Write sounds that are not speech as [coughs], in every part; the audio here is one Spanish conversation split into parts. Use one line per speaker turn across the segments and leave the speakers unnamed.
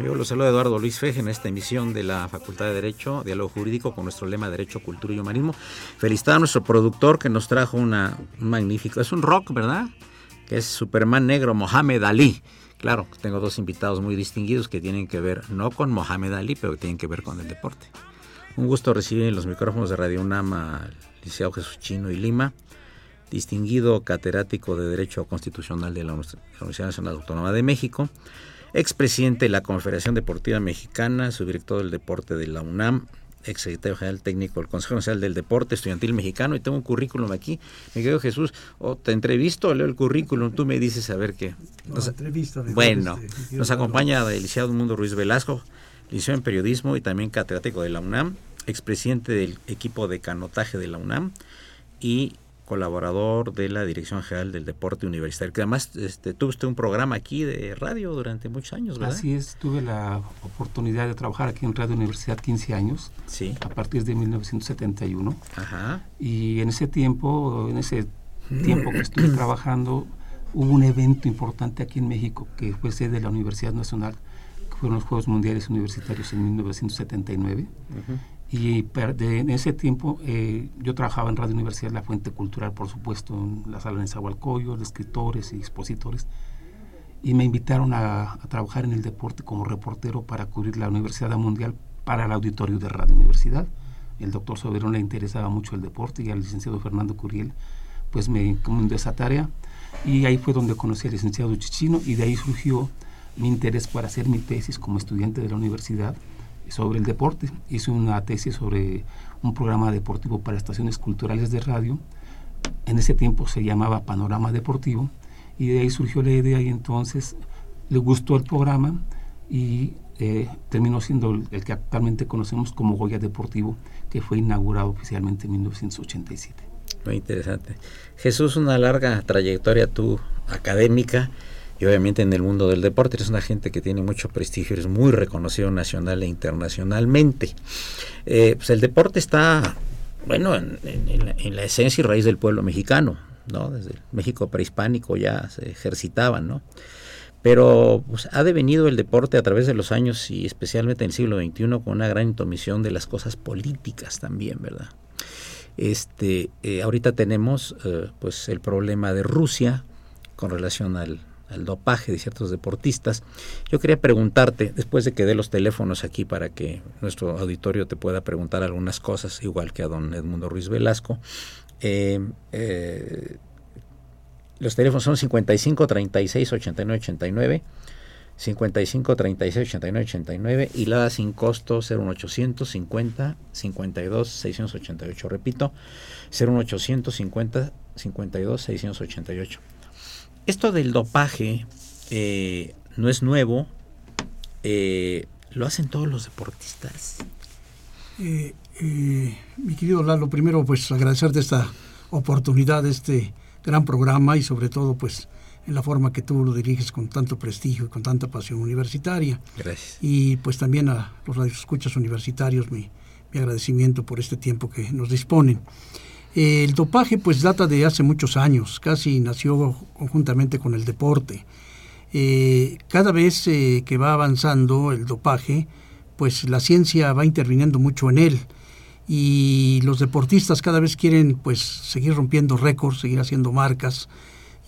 Los saluda Eduardo Luis Feje en esta emisión de la Facultad de Derecho, Diálogo Jurídico, con nuestro lema Derecho, Cultura y Humanismo. Felicitar a nuestro productor que nos trajo una, un magnífico, es un rock, ¿verdad? Que es Superman Negro, Mohamed Ali. Claro, tengo dos invitados muy distinguidos que tienen que ver, no con Mohamed Ali, pero que tienen que ver con el deporte. Un gusto recibir en los micrófonos de Radio UNAM al licenciado Jesús Chino y Lima, distinguido catedrático de Derecho Constitucional de la Universidad Nacional Autónoma de México, expresidente de la Confederación Deportiva Mexicana, subdirector del deporte de la UNAM, ex secretario general técnico del Consejo Nacional del Deporte Estudiantil Mexicano y tengo un currículum aquí. Me quedo Jesús, o te entrevisto o leo el currículum, tú me dices a ver qué. bueno, nos acompaña el licenciado Mundo Ruiz Velasco, licenciado en periodismo y también catedrático de la UNAM, expresidente del equipo de canotaje de la UNAM y colaborador de la Dirección General del Deporte Universitario, que además este, tuviste un programa aquí de radio durante muchos años, ¿verdad?
Así es, tuve la oportunidad de trabajar aquí en Radio Universidad 15 años, sí. a partir de 1971. Ajá. Y en ese tiempo, en ese tiempo que estuve [clears throat] trabajando, hubo un evento importante aquí en México, que fue sede de la Universidad Nacional, que fueron los Juegos Mundiales Universitarios en 1979. Ajá. Y en ese tiempo eh, yo trabajaba en Radio Universidad La Fuente Cultural, por supuesto, en la sala de Zahualcoyo, de escritores y expositores. Y me invitaron a, trabajar en el deporte como reportero para cubrir la Universidad Mundial para el auditorio de Radio Universidad. El doctor Soberón le interesaba mucho el deporte y al licenciado Fernando Curiel pues me encomendó esa tarea. Y ahí fue donde conocí al licenciado Chichino y de ahí surgió mi interés para hacer mi tesis como estudiante de la universidad sobre el deporte. Hice una tesis sobre un programa deportivo para estaciones culturales de radio. En ese tiempo se llamaba Panorama Deportivo y de ahí surgió la idea y entonces le gustó el programa y eh, terminó siendo el, que actualmente conocemos como Goya Deportivo, que fue inaugurado oficialmente en 1987.
Muy interesante. Jesús, una larga trayectoria tu académica y obviamente en el mundo del deporte. Eres una gente que tiene mucho prestigio, eres muy reconocido nacional e internacionalmente. Eh, pues el deporte está, bueno, en, la, esencia y raíz del pueblo mexicano, ¿no? Desde el México prehispánico ya se ejercitaban, ¿no? Pero pues, ha devenido el deporte a través de los años y especialmente en el siglo XXI con una gran intromisión de las cosas políticas también, ¿verdad? Este, eh, ahorita tenemos eh, pues el problema de Rusia con relación al, al dopaje de ciertos deportistas. Yo quería preguntarte, después de que dé los teléfonos aquí para que nuestro auditorio te pueda preguntar algunas cosas, igual que a don Edmundo Ruiz Velasco, eh, eh, los teléfonos son 55 36 89 89, 55 36 89 89 y la sin costo 01800 50 52 688. Repito, 01800 50 52 688. Esto del dopaje eh, no es nuevo, eh, lo hacen todos los deportistas.
Eh, mi querido Lalo, primero pues agradecerte esta oportunidad, este gran programa y sobre todo pues en la forma que tú lo diriges con tanto prestigio y con tanta pasión universitaria.
Gracias.
Y pues también a los radioescuchas universitarios mi, mi agradecimiento por este tiempo que nos disponen. El dopaje pues data de hace muchos años, casi nació conjuntamente con el deporte. Eh, cada vez eh, que va avanzando el dopaje, pues la ciencia va interviniendo mucho en él y los deportistas cada vez quieren pues seguir rompiendo récords, seguir haciendo marcas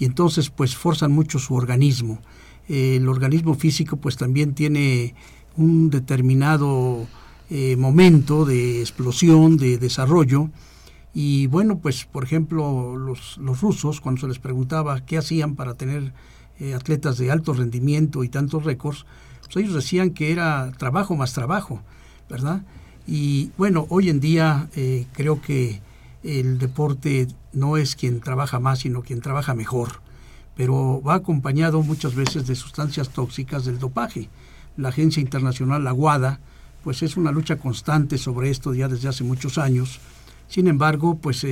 y entonces pues forzan mucho su organismo. el organismo físico pues también tiene un determinado eh, momento de explosión, de desarrollo y bueno pues por ejemplo los, los rusos cuando se les preguntaba qué hacían para tener eh, atletas de alto rendimiento y tantos récords, pues ellos decían que era trabajo más trabajo, ¿verdad? Y bueno, hoy en día eh, creo que el deporte no es quien trabaja más, sino quien trabaja mejor, pero va acompañado muchas veces de sustancias tóxicas del dopaje. La Agencia Internacional, la pues es una lucha constante sobre esto ya desde hace muchos años. Sin embargo, pues eh,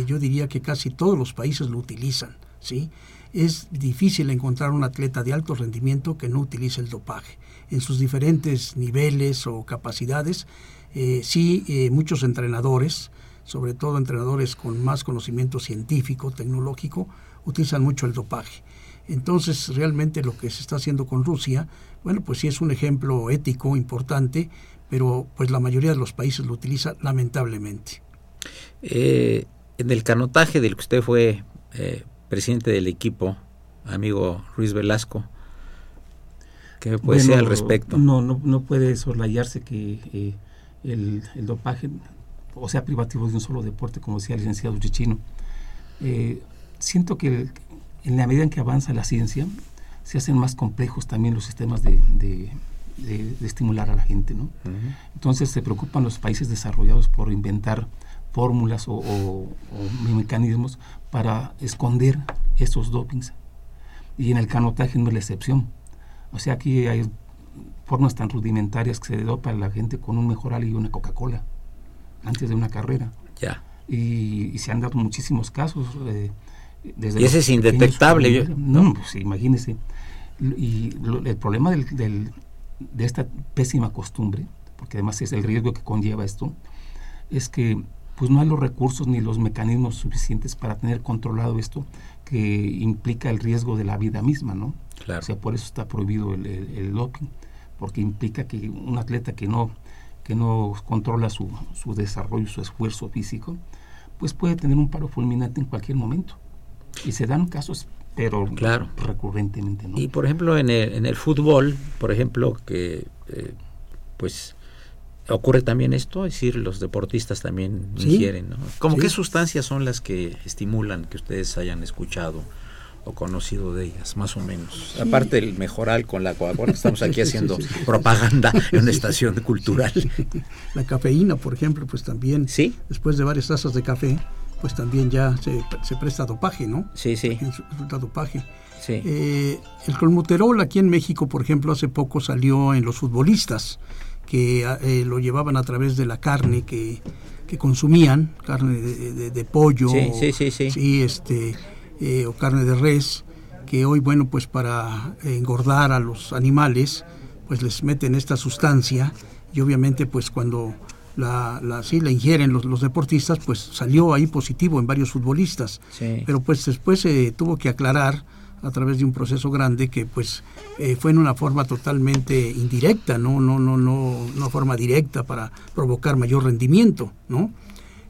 eh, yo diría que casi todos los países lo utilizan, ¿sí? Es difícil encontrar un atleta de alto rendimiento que no utilice el dopaje. En sus diferentes niveles o capacidades, eh, sí, muchos entrenadores, sobre todo entrenadores con más conocimiento científico, tecnológico, utilizan mucho el dopaje. Entonces, realmente lo que se está haciendo con Rusia, bueno, pues sí es un ejemplo ético importante, pero pues la mayoría de los países lo utiliza lamentablemente.
Eh, en el canotaje del que usted fue eh, presidente del equipo, amigo Ruiz Velasco, ¿qué puede ser al respecto?
No, no, no puede soslayarse que eh, el, el, dopaje o sea privativo de un solo deporte, como decía el licenciado Chichino. Eh, siento que en la medida en que avanza la ciencia, se hacen más complejos también los sistemas de, de, estimular a la gente. ¿no? Entonces se preocupan los países desarrollados por inventar fórmulas o, mecanismos para esconder esos dopings. Y en el canotaje no es la excepción. O sea, aquí hay formas tan rudimentarias que se dopa a la gente con un mejor y una Coca-Cola antes de una carrera.
Ya.
Y, se han dado muchísimos casos. Eh,
desde y ese es indetectable.
no, pues imagínese. Y el problema del, del, de esta pésima costumbre, porque además es el riesgo que conlleva esto, es que pues no hay los recursos ni los mecanismos suficientes para tener controlado esto que implica el riesgo de la vida misma, ¿no?
Claro.
O sea, por eso está prohibido el, el doping, porque implica que un atleta que no que no controla su, su desarrollo, su esfuerzo físico, pues puede tener un paro fulminante en cualquier momento. Y se dan casos, pero
claro.
recurrentemente. ¿no?
Y por ejemplo, en el, en el fútbol, por ejemplo, que eh, pues ocurre también esto, es decir, los deportistas también ingieren, ¿no? ¿Cómo qué sustancias son las que estimulan que ustedes hayan escuchado? o conocido de ellas, más o menos. Aparte del mejoral con la Coca-Cola, estamos aquí [laughs] haciendo propaganda [laughs] en una estación cultural.
La cafeína, por ejemplo, pues también,
¿Sí?
después de varias tazas de café, pues también ya se, se presta dopaje, ¿no?
Sí, sí.
Resulta dopaje.
Sí.
Eh, el colmuterol aquí en México, por ejemplo, hace poco salió en los futbolistas, que eh, lo llevaban a través de la carne que, que consumían, carne de, de, pollo.
Sí, sí, sí.
este, eh, o carne de res, que hoy, bueno, pues para engordar a los animales, pues les meten esta sustancia y obviamente pues cuando la, la, sí, la ingieren los, los, deportistas, pues salió ahí positivo en varios futbolistas. Pero pues después se tuvo que aclarar a través de un proceso grande que pues eh, fue en una forma totalmente indirecta, no, no, no, no, una forma directa para provocar mayor rendimiento, ¿no?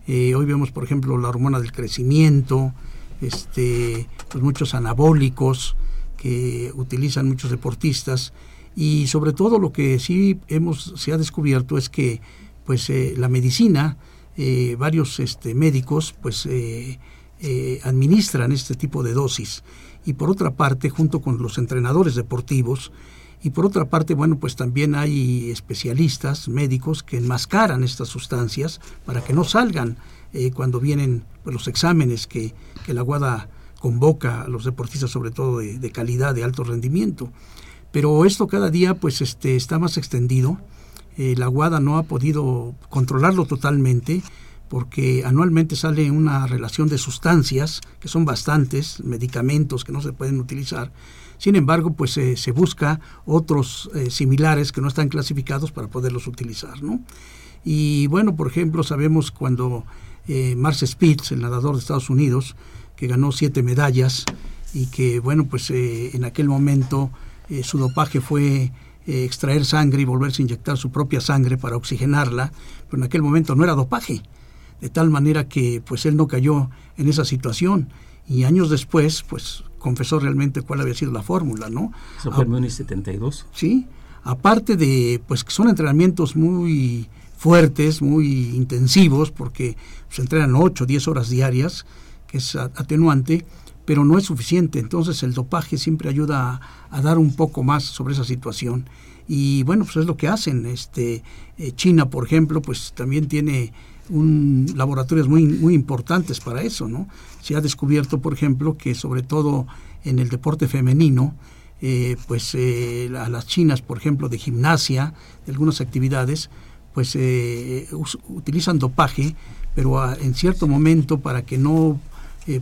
Eh, hoy vemos, por ejemplo, la hormona del crecimiento, este, pues muchos anabólicos que utilizan muchos deportistas y sobre todo lo que sí hemos se ha descubierto es que pues eh, la medicina varios este, médicos pues administran este tipo de dosis y por otra parte junto con los entrenadores deportivos Y por otra parte, bueno, pues también hay especialistas médicos que enmascaran estas sustancias para que no salgan eh, cuando vienen pues, los exámenes que, que, la WADA convoca a los deportistas, sobre todo de, de, calidad, de alto rendimiento. Pero esto cada día pues este, está más extendido. Eh, la WADA no ha podido controlarlo totalmente porque anualmente sale una relación de sustancias, que son bastantes, medicamentos que no se pueden utilizar, sin embargo, pues se busca otros eh, similares que no están clasificados para poderlos utilizar, ¿no? Y bueno, por ejemplo, sabemos cuando eh, Marce Spitz, el nadador de Estados Unidos, que ganó siete medallas y que, bueno, pues eh, en aquel momento eh, su dopaje fue extraer sangre y volverse a inyectar su propia sangre para oxigenarla, pero en aquel momento no era dopaje, de tal manera que pues él no cayó en esa situación y años después, pues confesó realmente cuál había sido la fórmula, ¿no?
Eso fue en 72.
Sí, aparte de, pues que son entrenamientos muy fuertes, muy intensivos, porque se entrenan 8 o 10 horas diarias, que es atenuante, pero no es suficiente. Entonces el dopaje siempre ayuda a, dar un poco más sobre esa situación. Y bueno, pues es lo que hacen. Este, eh, China, por ejemplo, pues también tiene un, laboratorios muy, muy importantes para eso, ¿no? Se ha descubierto, por ejemplo, que sobre todo en el deporte femenino, eh, pues eh, a las chinas, por ejemplo, de gimnasia, de algunas actividades, pues eh, utilizan dopaje, pero en cierto momento para que no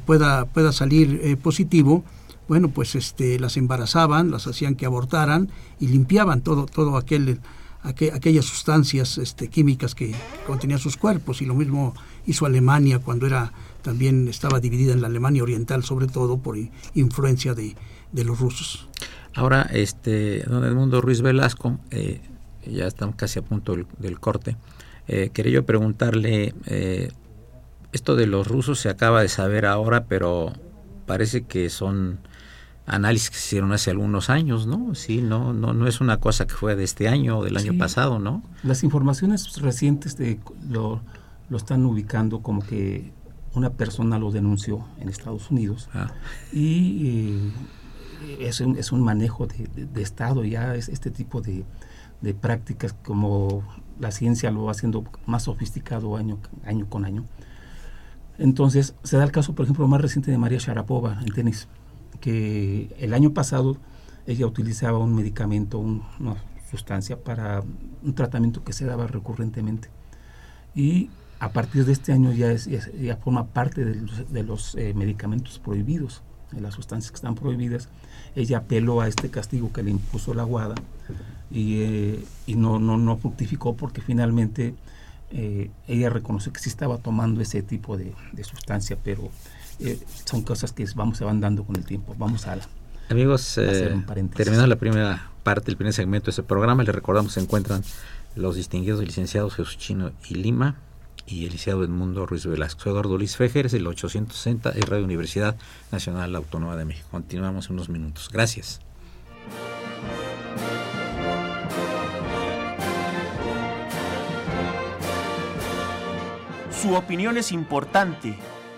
pueda, pueda salir positivo, bueno, pues este, las embarazaban, las hacían que abortaran y limpiaban todo, todo aquel aquellas sustancias este, químicas que contenían sus cuerpos y lo mismo hizo Alemania cuando era también estaba dividida en la Alemania oriental sobre todo por influencia de, los rusos.
Ahora, este, don Edmundo Ruiz Velasco, eh, ya estamos casi a punto del, corte, eh, quería yo preguntarle, eh, esto de los rusos se acaba de saber ahora, pero parece que son análisis que se hicieron hace algunos años, ¿no? Sí, no, no, no es una cosa que fue de este año o del año pasado, ¿no?
Las informaciones recientes de lo, lo, están ubicando como que una persona lo denunció en Estados Unidos ah. y eh, es, un, es, un, manejo de, de, Estado ya, es este tipo de, de, prácticas como la ciencia lo va haciendo más sofisticado año, año con año. Entonces, se da el caso, por ejemplo, más reciente de María Sharapova en tenis que el año pasado ella utilizaba un medicamento, una sustancia para un tratamiento que se daba recurrentemente. Y a partir de este año ya, es, ya, forma parte de los, eh, medicamentos prohibidos, de las sustancias que están prohibidas. Ella apeló a este castigo que le impuso la guada y, eh, y no, no, no fructificó porque finalmente eh, ella reconoció que sí estaba tomando ese tipo de, de sustancia, pero eh, son cosas que vamos se van dando con el tiempo. Vamos a
Amigos, eh, terminando la primera parte, el primer segmento de este programa, les recordamos se encuentran los distinguidos licenciados Jesús Chino y Lima y el licenciado Edmundo Ruiz Velasco. Eduardo Luis Fejer es el 860 de Radio Universidad Nacional Autónoma de México. Continuamos en unos minutos. Gracias.
Su opinión es importante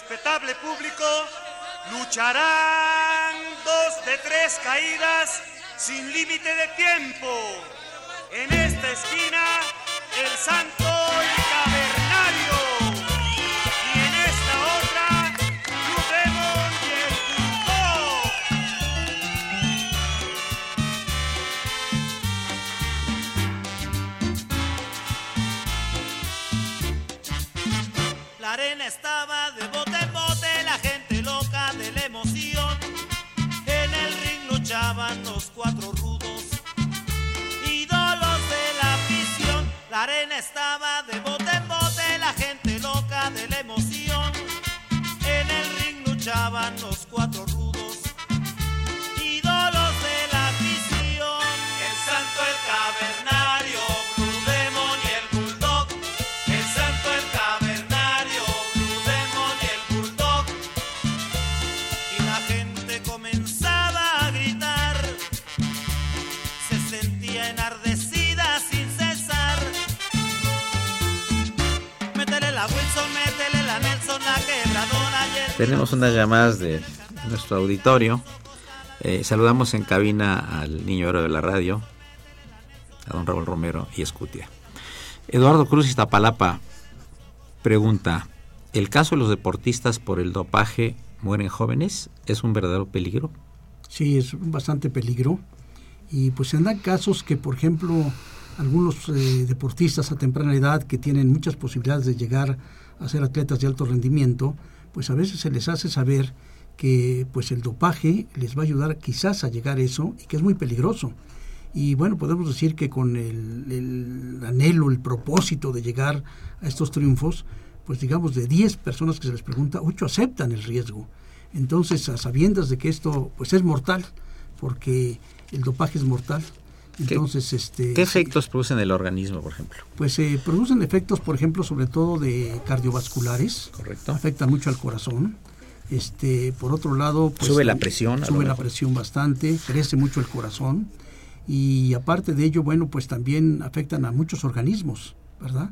Respetable público, lucharán dos de tres caídas sin límite de tiempo. En esta esquina, el santo y.
Tenemos unas llamadas de nuestro auditorio. Eh, saludamos en cabina al niño oro de la radio, a don Raúl Romero y Escutia. Eduardo Cruz Iztapalapa pregunta, ¿el caso de los deportistas por el dopaje mueren jóvenes es un verdadero peligro?
Sí, es bastante peligro. Y pues se dan casos que, por ejemplo, algunos eh, deportistas a temprana edad que tienen muchas posibilidades de llegar a ser atletas de alto rendimiento, pues a veces se les hace saber que pues el dopaje les va a ayudar quizás a llegar a eso y que es muy peligroso. Y bueno, podemos decir que con el, anhelo, el propósito de llegar a estos triunfos, pues digamos de 10 personas que se les pregunta, 8 aceptan el riesgo. Entonces, a sabiendas de que esto pues es mortal, porque el dopaje es mortal, entonces,
¿Qué,
este,
¿Qué efectos producen en el organismo, por ejemplo?
Pues se eh, producen efectos, por ejemplo, sobre todo de cardiovasculares.
Correcto.
Afectan mucho al corazón. Este, por otro lado,
pues, sube la presión.
Sube la presión bastante, crece mucho el corazón y aparte de ello, bueno, pues también afectan a muchos organismos, ¿verdad?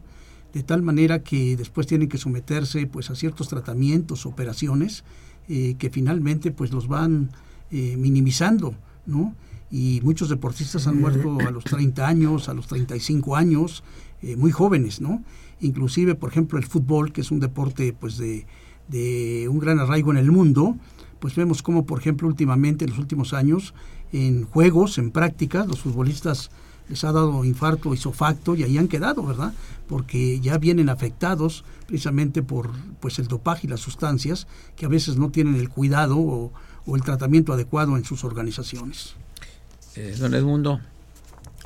De tal manera que después tienen que someterse, pues, a ciertos tratamientos, operaciones eh, que finalmente, pues, los van eh, minimizando, ¿no? Y muchos deportistas han muerto a los 30 años, a los 35 años, eh, muy jóvenes, ¿no? Inclusive, por ejemplo, el fútbol, que es un deporte pues de, de un gran arraigo en el mundo, pues vemos como, por ejemplo, últimamente, en los últimos años, en juegos, en prácticas, los futbolistas les ha dado infarto, isofacto y ahí han quedado, ¿verdad? Porque ya vienen afectados precisamente por pues el dopaje y las sustancias que a veces no tienen el cuidado o el tratamiento adecuado en sus organizaciones.
Eh, don Edmundo,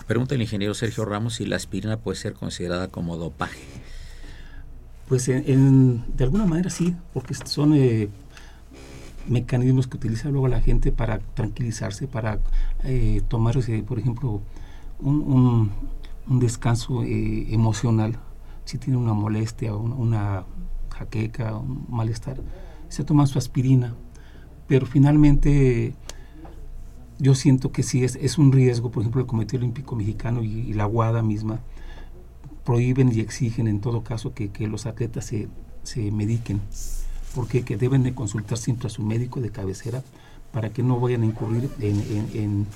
pregunta el ingeniero Sergio Ramos si la aspirina puede ser considerada como dopaje.
Pues en, de alguna manera sí, porque son eh, mecanismos que utiliza luego la gente para tranquilizarse, para eh, tomar, por ejemplo, un, descanso emocional. Si tiene una molestia, una, jaqueca, un malestar, se toma su aspirina. Pero finalmente yo siento que sí es, es un riesgo, por ejemplo, el Comité Olímpico Mexicano y, la WADA misma prohíben y exigen en todo caso que, los atletas se, se mediquen, porque que deben de consultar siempre a su médico de cabecera para que no vayan a incurrir en,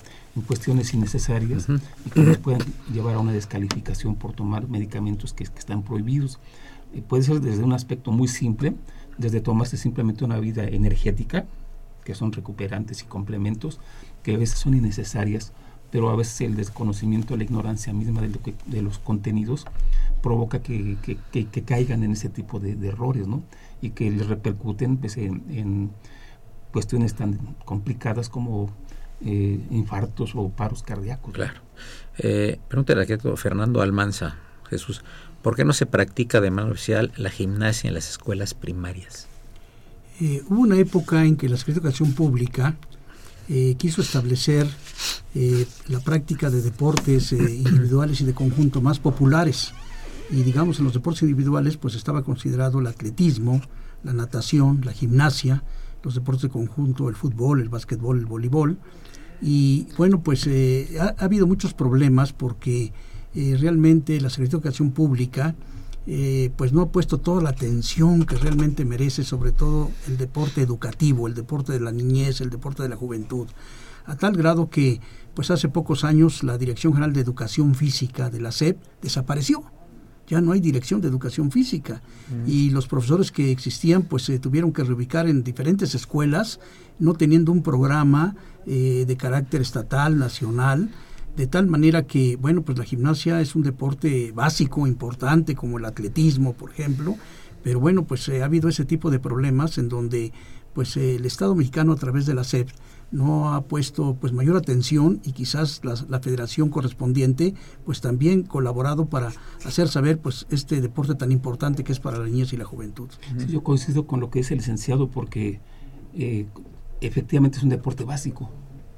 cuestiones innecesarias y que nos puedan llevar a una descalificación por tomar medicamentos que, están prohibidos. Eh, puede ser desde un aspecto muy simple, desde tomarse simplemente una vida energética, que son recuperantes y complementos, que a veces son innecesarias, pero a veces el desconocimiento, la ignorancia misma de, de los contenidos provoca que, caigan en ese tipo de, errores, ¿no? Y que les repercuten pues, en, cuestiones tan complicadas como eh, infartos o paros cardíacos.
Claro. Eh, pregúntale a Fernando Almanza, Jesús, ¿por qué no se practica de manera oficial la gimnasia en las escuelas primarias?
Eh, hubo una época en que la Secretaría de Educación Pública eh, quiso establecer eh, la práctica de deportes [coughs] individuales y de conjunto más populares. Y digamos, en los deportes individuales, pues estaba considerado el atletismo, la natación, la gimnasia, los deportes de conjunto, el fútbol, el básquetbol, el voleibol. Y bueno, pues ha, ha, habido muchos problemas porque realmente la Secretaría de Educación Pública eh, pues no ha puesto toda la atención que realmente merece, sobre todo el deporte educativo, el deporte de la niñez, el deporte de la juventud, a tal grado que pues hace pocos años la Dirección General de Educación Física de la SEP desapareció. Ya no hay dirección de educación física mm. y los profesores que existían pues se tuvieron que reubicar en diferentes escuelas, no teniendo un programa eh, de carácter estatal, nacional, de tal manera que, bueno, pues la gimnasia es un deporte básico, importante, como el atletismo, por ejemplo, pero bueno, pues eh, ha habido ese tipo de problemas en donde pues el Estado mexicano a través de la SEP no ha puesto pues mayor atención y quizás la, federación correspondiente pues también colaborado para hacer saber pues este deporte tan importante que es para la niñez y la juventud.
yo coincido con lo que dice el licenciado porque eh, efectivamente es un deporte básico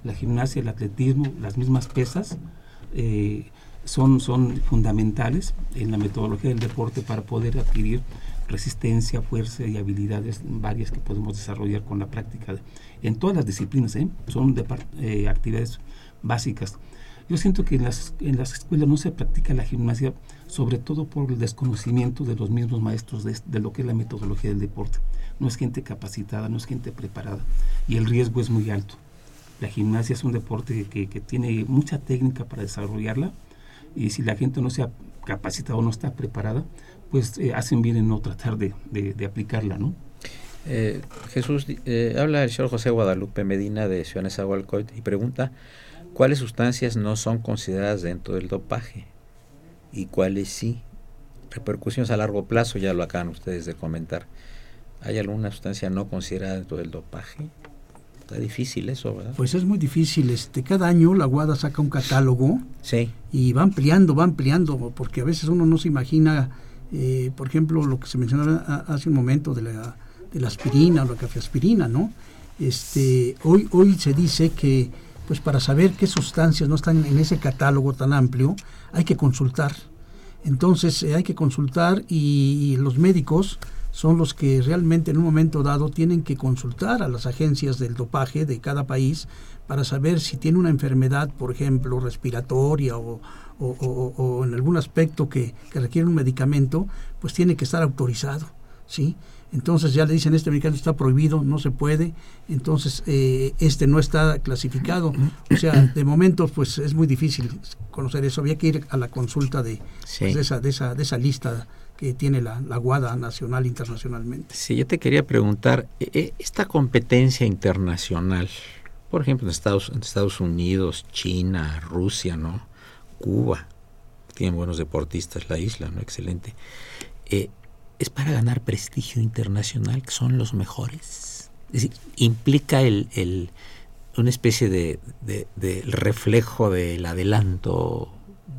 la gimnasia, el atletismo, las mismas pesas, eh, son, son fundamentales en la metodología del deporte para poder adquirir resistencia, fuerza y habilidades varias que podemos desarrollar con la práctica en todas las disciplinas. ¿eh? Son de, eh, actividades básicas. Yo siento que en las, en las escuelas no se practica la gimnasia, sobre todo por el desconocimiento de los mismos maestros de, de lo que es la metodología del deporte. No es gente capacitada, no es gente preparada y el riesgo es muy alto. La gimnasia es un deporte que, tiene mucha técnica para desarrollarla y si la gente no se ha capacitado o no está preparada, pues eh, hacen bien en no tratar de, de, aplicarla, ¿no?
Eh, Jesús, eh, habla el señor José Guadalupe Medina de Ciudad Nezahualcóyotl y pregunta cuáles sustancias no son consideradas dentro del dopaje y cuáles sí. Repercusiones a largo plazo, ya lo acaban ustedes de comentar. ¿Hay alguna sustancia no considerada dentro del dopaje? Está difícil eso, ¿verdad?
Pues es muy difícil. Este, cada año la Guada saca un catálogo
sí.
y va ampliando, va ampliando, porque a veces uno no se imagina, eh, por ejemplo, lo que se mencionaba hace un momento de la, de la aspirina o la cafeaspirina, ¿no? Este, hoy, hoy se dice que pues para saber qué sustancias no están en ese catálogo tan amplio, hay que consultar. Entonces eh, hay que consultar y los médicos son los que realmente en un momento dado tienen que consultar a las agencias del dopaje de cada país para saber si tiene una enfermedad, por ejemplo, respiratoria o, en algún aspecto que, requiere un medicamento, pues tiene que estar autorizado, ¿sí? Entonces ya le dicen, este medicamento está prohibido, no se puede, entonces eh, este no está clasificado. O sea, de momento pues es muy difícil conocer eso, había que ir a la consulta de, pues, de, esa, de, esa, de esa lista que tiene la, la Guada nacional internacionalmente.
Sí, yo te quería preguntar, e, e, esta competencia internacional, por ejemplo en Estados, en Estados Unidos, China, Rusia, ¿no? Cuba, tienen buenos deportistas la isla, ¿no? Excelente. Eh, ¿Es para ganar prestigio internacional, que son los mejores? Es decir, implica el, el una especie de, de, de reflejo del adelanto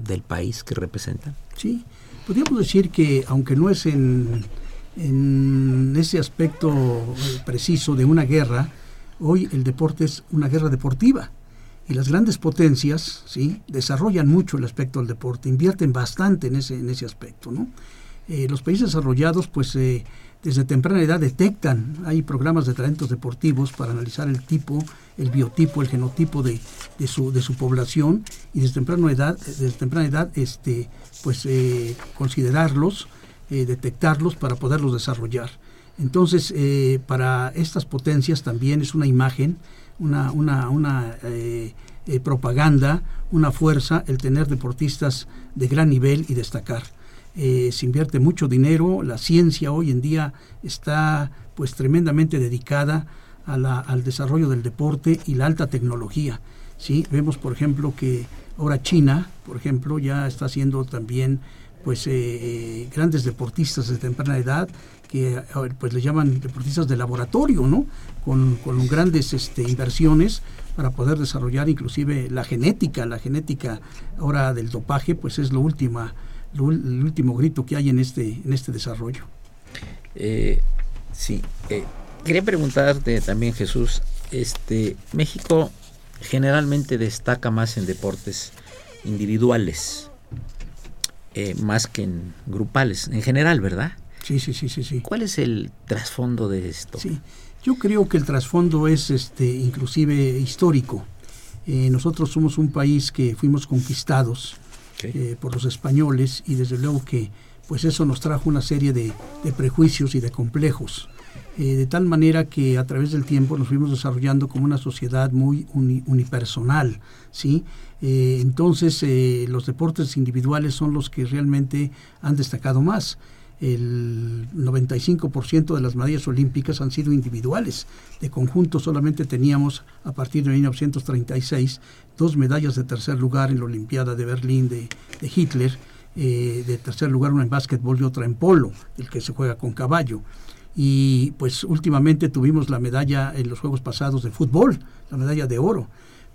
del país que representan.
Sí, Podríamos decir que, aunque no es en, en ese aspecto preciso de una guerra, hoy el deporte es una guerra deportiva. Y las grandes potencias ¿sí? desarrollan mucho el aspecto del deporte, invierten bastante en ese, en ese aspecto. ¿no? Eh, los países desarrollados, pues eh, desde temprana edad detectan, hay programas de talentos deportivos para analizar el tipo, el biotipo, el genotipo de, su población y desde temprana edad, desde temprana edad este, pues eh, considerarlos, eh, detectarlos para poderlos desarrollar. Entonces, eh, para estas potencias también es una imagen, una, una, una propaganda, una fuerza el tener deportistas de gran nivel y destacar. Se invierte mucho dinero, la ciencia hoy en día está pues tremendamente dedicada a la, al desarrollo del deporte y la alta tecnología. ¿sí? Vemos, por ejemplo, que ahora China, por ejemplo, ya está haciendo también pues eh, eh, grandes deportistas de temprana edad que pues le llaman deportistas de laboratorio, ¿no? Con, con grandes este, inversiones para poder desarrollar inclusive la genética, la genética ahora del dopaje, pues es lo última, el último grito que hay en este, en este desarrollo.
Eh, sí, quería preguntarte también Jesús, este México generalmente destaca más en deportes individuales, eh, más que en grupales, en general, ¿verdad?
Sí, sí, sí, sí, sí.
¿Cuál es el trasfondo de esto?
Sí, yo creo que el trasfondo es este, inclusive histórico. Eh, nosotros somos un país que fuimos conquistados eh, por los españoles y desde luego que pues eso nos trajo una serie de prejuicios y de complejos. Eh, de tal manera que a través del tiempo nos fuimos desarrollando como una sociedad muy unipersonal, ¿sí? Eh, entonces los deportes individuales son los que realmente han destacado más. El 95% de las medallas olímpicas han sido individuales. De conjunto solamente teníamos, a partir de 1936, dos medallas de tercer lugar en la Olimpiada de Berlín de, Hitler, de tercer lugar una en básquetbol y otra en polo, el que se juega con caballo y pues últimamente tuvimos la medalla en los Juegos pasados de fútbol, la medalla de oro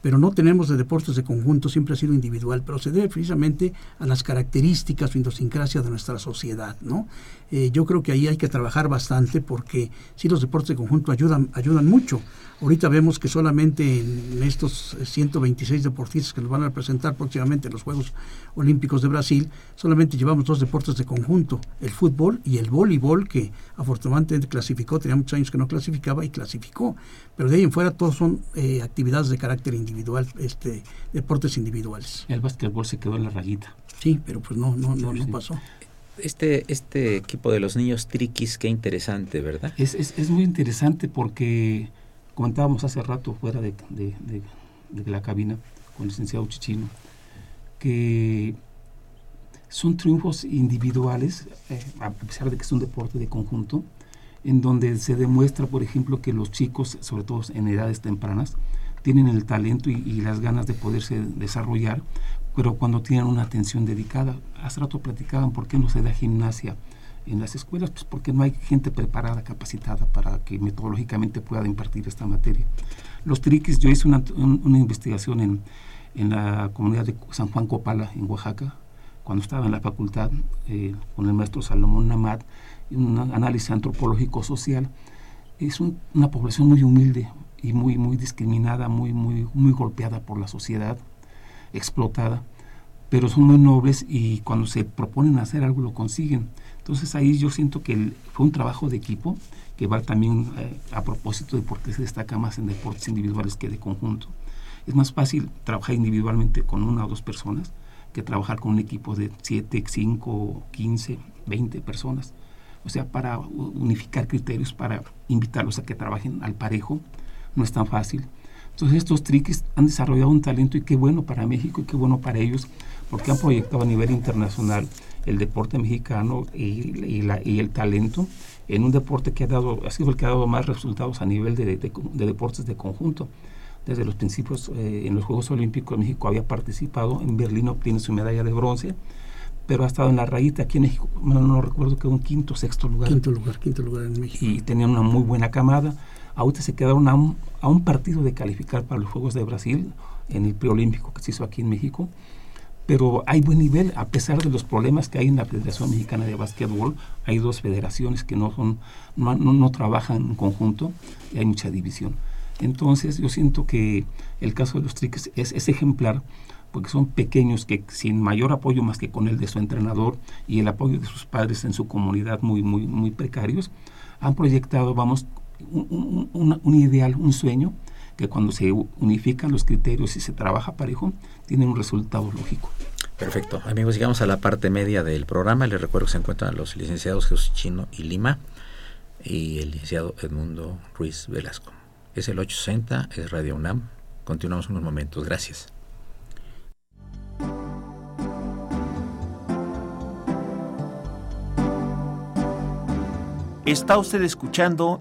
pero no tenemos de deportes de conjunto, siempre ha sido individual, pero se debe precisamente a las características o idiosincrasia de nuestra sociedad, ¿no? Eh, yo creo que ahí hay que trabajar bastante porque sí los deportes de conjunto ayudan, ayudan mucho. Ahorita vemos que solamente en estos 126 deportistas que nos van a presentar próximamente en los Juegos Olímpicos de Brasil, solamente llevamos dos deportes de conjunto, el fútbol y el voleibol, que afortunadamente clasificó, tenía muchos años que no clasificaba y clasificó, pero de ahí en fuera todos son eh, actividades de carácter individual individual, este, deportes individuales.
El básquetbol se quedó en la rayita.
Sí, pero pues no, no, no, no pasó.
Este, este equipo de los niños triquis, qué interesante, ¿verdad?
Es, es, es muy interesante porque comentábamos hace rato fuera de, de, de, la cabina con el licenciado Chichino, que son triunfos individuales, eh, a pesar de que es un deporte de conjunto, en donde se demuestra, por ejemplo, que los chicos, sobre todo en edades tempranas, tienen el talento y, y las ganas de poderse desarrollar, pero cuando tienen una atención dedicada. Hace rato platicaban por qué no se da gimnasia en las escuelas, pues porque no hay gente preparada, capacitada para que metodológicamente pueda impartir esta materia. Los triquis, yo hice una, investigación en, en, la comunidad de San Juan Copala, en Oaxaca, cuando estaba en la facultad eh, con el maestro Salomón Namad, un análisis antropológico social. Es una población muy humilde y muy, muy discriminada, muy, muy, muy golpeada por la sociedad, explotada, pero son muy nobles y cuando se proponen hacer algo lo consiguen. Entonces ahí yo siento que fue un trabajo de equipo que va también eh, a propósito de por qué se destaca más en deportes individuales que de conjunto. Es más fácil trabajar individualmente con una o dos personas que trabajar con un equipo de 7, 5, 15, 20 personas. O sea, para unificar criterios, para invitarlos a que trabajen al parejo, no es tan fácil. Entonces estos triquis han desarrollado un talento y qué bueno para México y qué bueno para ellos, porque han proyectado a nivel internacional el deporte mexicano y, la, y, el talento en un deporte que ha dado, ha sido el que ha dado más resultados a nivel de, de, deportes de conjunto. Desde los principios eh, en los Juegos Olímpicos México había participado, en Berlín obtiene su medalla de bronce, pero ha estado en la rayita aquí en México, no, no recuerdo que un quinto, sexto lugar.
Quinto lugar, quinto lugar en México.
Y tenían una muy buena camada. Ahorita se quedaron a un, a un partido de calificar para los Juegos de Brasil en el preolímpico que se hizo aquí en México pero hay buen nivel a pesar de los problemas que hay en la Federación Mexicana de Básquetbol. Hay dos federaciones que no son no, no, trabajan en conjunto y hay mucha división. Entonces yo siento que el caso de los triques es, es ejemplar porque son pequeños que sin mayor apoyo más que con el de su entrenador y el apoyo de sus padres en su comunidad muy muy muy precarios han proyectado vamos un, un, un ideal un sueño que cuando se unifican los criterios y se trabaja parejo, tiene un resultado lógico.
Perfecto. Amigos, llegamos a la parte media del programa. Les recuerdo que se encuentran los licenciados Jesús Chino y Lima y el licenciado Edmundo Ruiz Velasco. Es el 860, es Radio UNAM. Continuamos unos momentos. Gracias.
Está usted escuchando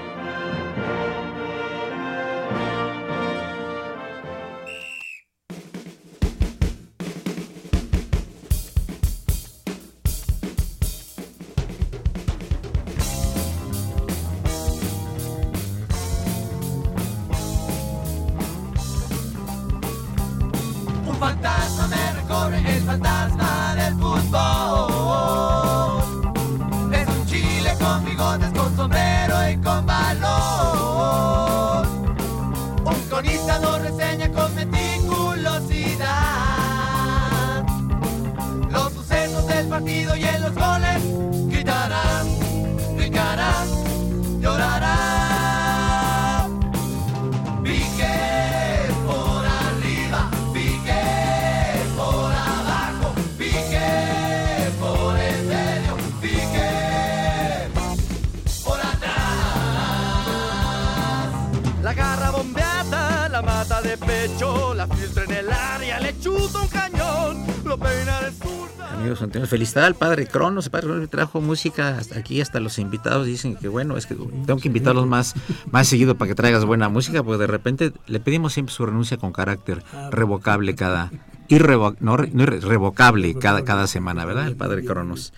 Felicidad al padre Cronos. El padre Cronos trajo música aquí, hasta los invitados dicen que bueno, es que tengo que invitarlos más, más seguido para que traigas buena música, porque de repente le pedimos siempre su renuncia con carácter revocable cada, no, irrevocable cada, cada semana, ¿verdad? El padre Cronos.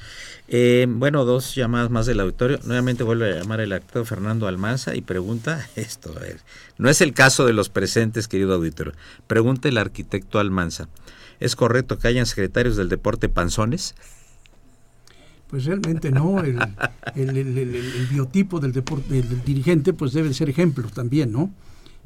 Eh, bueno, dos llamadas más del auditorio. Nuevamente vuelve a llamar el actor Fernando Almanza y pregunta esto. no es el caso de los presentes, querido auditorio. Pregunta el arquitecto Almanza. ¿Es correcto que hayan secretarios del deporte panzones?
Pues realmente no, el, biotipo del, deporte, dirigente pues debe ser ejemplo también, ¿no?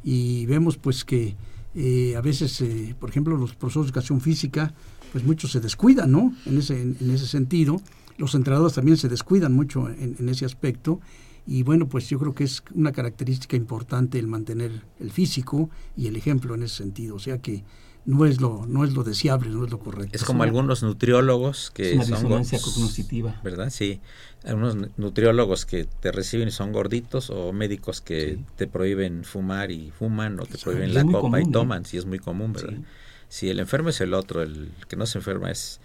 Y vemos pues que eh, a veces, eh, por ejemplo, los profesores de educación física, pues muchos se descuidan, ¿no? En ese, en, ese sentido. Los entrenadores también se descuidan mucho en, ese aspecto. Y bueno, pues yo creo que es una característica importante el mantener el físico y el ejemplo en ese sentido. O sea que no es lo no es lo deseable, no es lo correcto.
Es como algunos nutriólogos que
es una son cognitiva,
¿verdad? Sí, algunos nutriólogos que te reciben y son gorditos o médicos que te prohíben fumar y fuman o te prohíben la copa y toman, sí es muy común, ¿verdad? Si el enfermo es el otro, el que no se enferma es,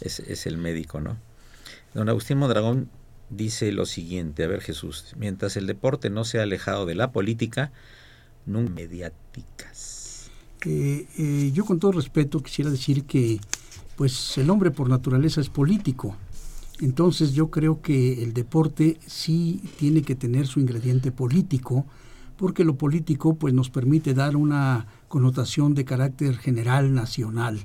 es, es el médico, ¿no? Don Agustín Mondragón dice lo siguiente, a ver Jesús, mientras el deporte no sea alejado de la política, no mediáticas
eh, yo con todo respeto quisiera decir que pues el hombre por naturaleza es político. Entonces yo creo que el deporte sí tiene que tener su ingrediente político, porque lo político pues nos permite dar una connotación de carácter general nacional.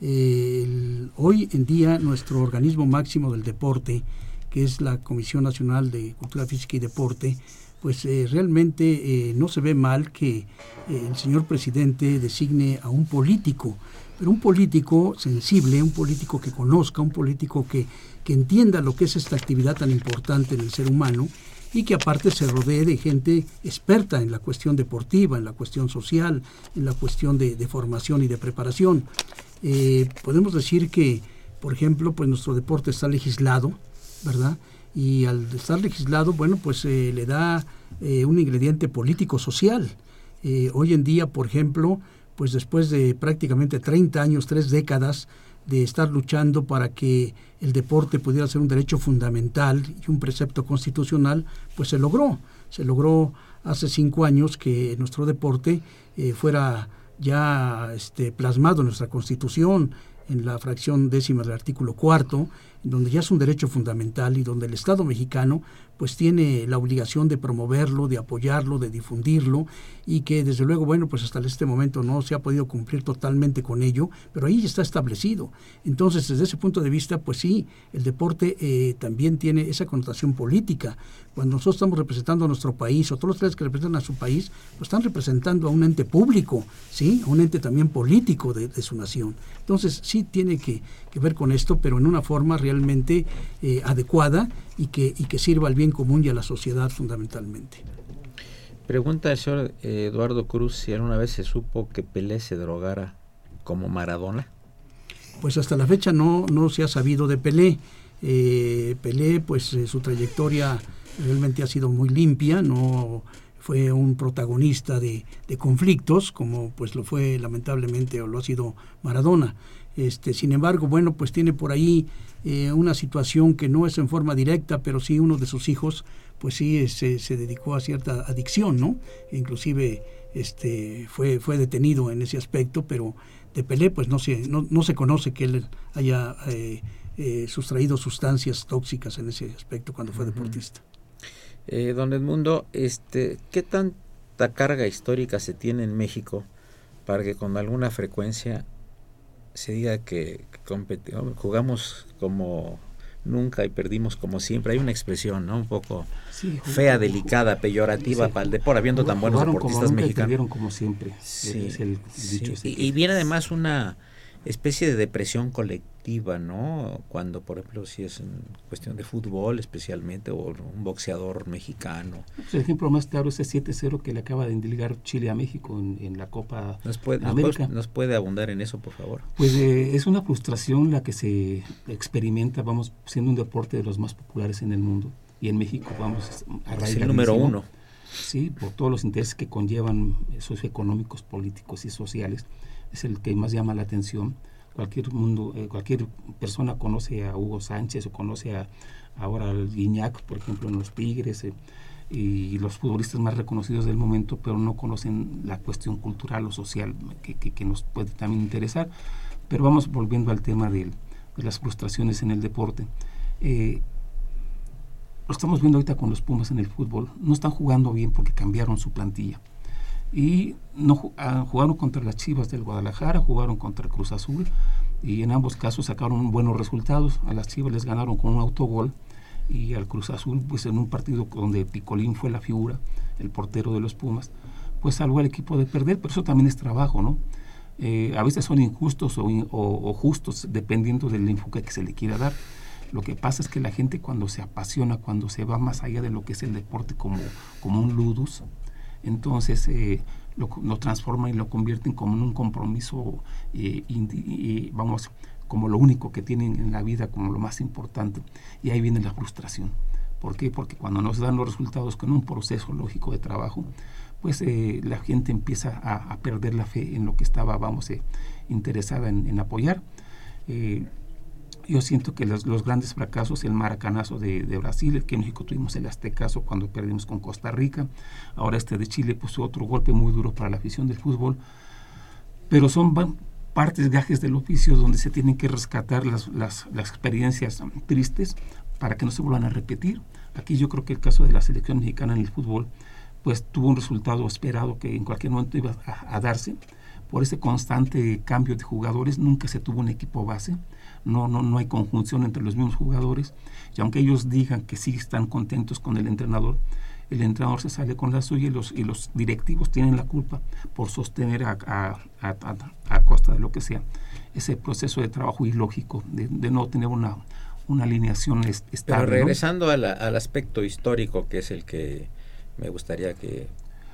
hoy en día nuestro organismo máximo del deporte, que es la Comisión Nacional de Cultura Física y Deporte, pues eh, realmente eh, no se ve mal que eh, el señor presidente designe a un político, pero un político sensible, un político que conozca, un político que, que entienda lo que es esta actividad tan importante en el ser humano y que aparte se rodee de gente experta en la cuestión deportiva, en la cuestión social, en la cuestión de, de formación y de preparación. podemos decir que, por ejemplo, pues nuestro deporte está legislado, ¿verdad? Y al estar legislado, bueno, pues eh, le da eh, un ingrediente político-social. Eh, hoy en día, por ejemplo, pues después de prácticamente 30 años, tres décadas de estar luchando para que el deporte pudiera ser un derecho fundamental y un precepto constitucional, pues se logró. Se logró hace cinco años que nuestro deporte fuera ya este, plasmado en nuestra constitución, en la fracción décima del artículo cuarto, donde ya es un derecho fundamental y donde el Estado mexicano pues tiene la obligación de promoverlo, de apoyarlo, de difundirlo y que desde luego, bueno, pues hasta este momento no se ha podido cumplir totalmente con ello, pero ahí está establecido. Entonces, desde ese punto de vista, pues sí, el deporte eh, también tiene esa connotación política. Cuando nosotros estamos representando a nuestro país, o todos los que representan a su país, pues están representando a un ente público, ¿sí? A un ente también político de, su nación. Entonces, sí tiene que, ver con esto, pero en una forma eh, adecuada y que, y que sirva al bien común y a la sociedad fundamentalmente.
Pregunta el señor eh, Eduardo Cruz si alguna vez se supo que Pelé se drogara como Maradona.
Pues hasta la fecha no, no se ha sabido de Pelé. Eh, Pelé, pues eh, su trayectoria realmente ha sido muy limpia, no fue un protagonista de, de, conflictos como pues lo fue lamentablemente o lo ha sido Maradona. Este, sin embargo, bueno, pues tiene por ahí eh, una situación que no es en forma directa, pero sí uno de sus hijos, pues sí se, se dedicó a cierta adicción, ¿no? inclusive este, fue, fue detenido en ese aspecto, pero de Pelé pues no se, no, no se conoce que él haya eh, eh, sustraído sustancias tóxicas en ese aspecto cuando fue deportista.
don Edmundo, este, ¿qué tanta carga histórica se tiene en México para que con alguna frecuencia se diga que, jugamos como nunca y perdimos como siempre. Hay una expresión, ¿no? Un poco fea, delicada, peyorativa para el deporte, habiendo tan buenos deportistas mexicanos.
como siempre.
Sí, y, viene además una especie de depresión colectiva, ¿no? Cuando, por ejemplo, si es en cuestión de fútbol especialmente, o un boxeador mexicano.
El ejemplo más claro es ese 7-0 que le acaba de indilgar Chile a México en, la Copa
¿Nos puede, América. Nos puede, abundar en eso, por favor?
Pues eh, es una frustración la que se experimenta, vamos, siendo un deporte de los más populares en el mundo. Y en México, vamos,
a raíz el número uno.
Sí, por todos los intereses que conllevan socioeconómicos, políticos y sociales es el que más llama la atención. Cualquier mundo, eh, cualquier persona conoce a Hugo Sánchez o conoce a, ahora al Guiñac, por ejemplo, en los Tigres eh, y los futbolistas más reconocidos del momento, pero no conocen la cuestión cultural o social que, nos puede también interesar. Pero vamos volviendo al tema de, las frustraciones en el deporte. Eh, lo estamos viendo ahorita con los Pumas en el fútbol. No están jugando bien porque cambiaron su plantilla y no ah, jugaron contra las Chivas del Guadalajara, jugaron contra Cruz Azul y en ambos casos sacaron buenos resultados. A las Chivas les ganaron con un autogol y al Cruz Azul, pues en un partido donde Picolín fue la figura, el portero de los Pumas, pues salvó al equipo de perder, pero eso también es trabajo, ¿no? Eh, a veces son injustos o, justos dependiendo del enfoque que se le quiera dar. Lo que pasa es que la gente cuando se apasiona, cuando se va más allá de lo que es el deporte como, como un ludus, entonces eh, lo, lo transforma y lo convierten como en un compromiso, eh, vamos, como lo único que tienen en la vida, como lo más importante. Y ahí viene la frustración. ¿Por qué? Porque cuando nos dan los resultados con un proceso lógico de trabajo, pues eh, la gente empieza a, perder la fe en lo que estaba, vamos, eh, interesada en, apoyar. Eh, yo siento que los, grandes fracasos, el maracanazo de, Brasil, el que en México tuvimos el aztecaso cuando perdimos con Costa Rica, ahora este de Chile puso otro golpe muy duro para la afición del fútbol, pero son partes, gajes del oficio donde se tienen que rescatar las, experiencias tristes para que no se vuelvan a repetir. Aquí yo creo que el caso de la selección mexicana en el fútbol, pues tuvo un resultado esperado que en cualquier momento iba a, darse. Por ese constante cambio de jugadores, nunca se tuvo un equipo base, no, no, no hay conjunción entre los mismos jugadores, y aunque ellos digan que sí están contentos con el entrenador, el entrenador se sale con la suya y los, y los directivos tienen la culpa por sostener a, a, a, costa de lo que sea ese proceso de trabajo ilógico, de, no tener una, una alineación estable.
Pero regresando al aspecto histórico, que es el que me gustaría que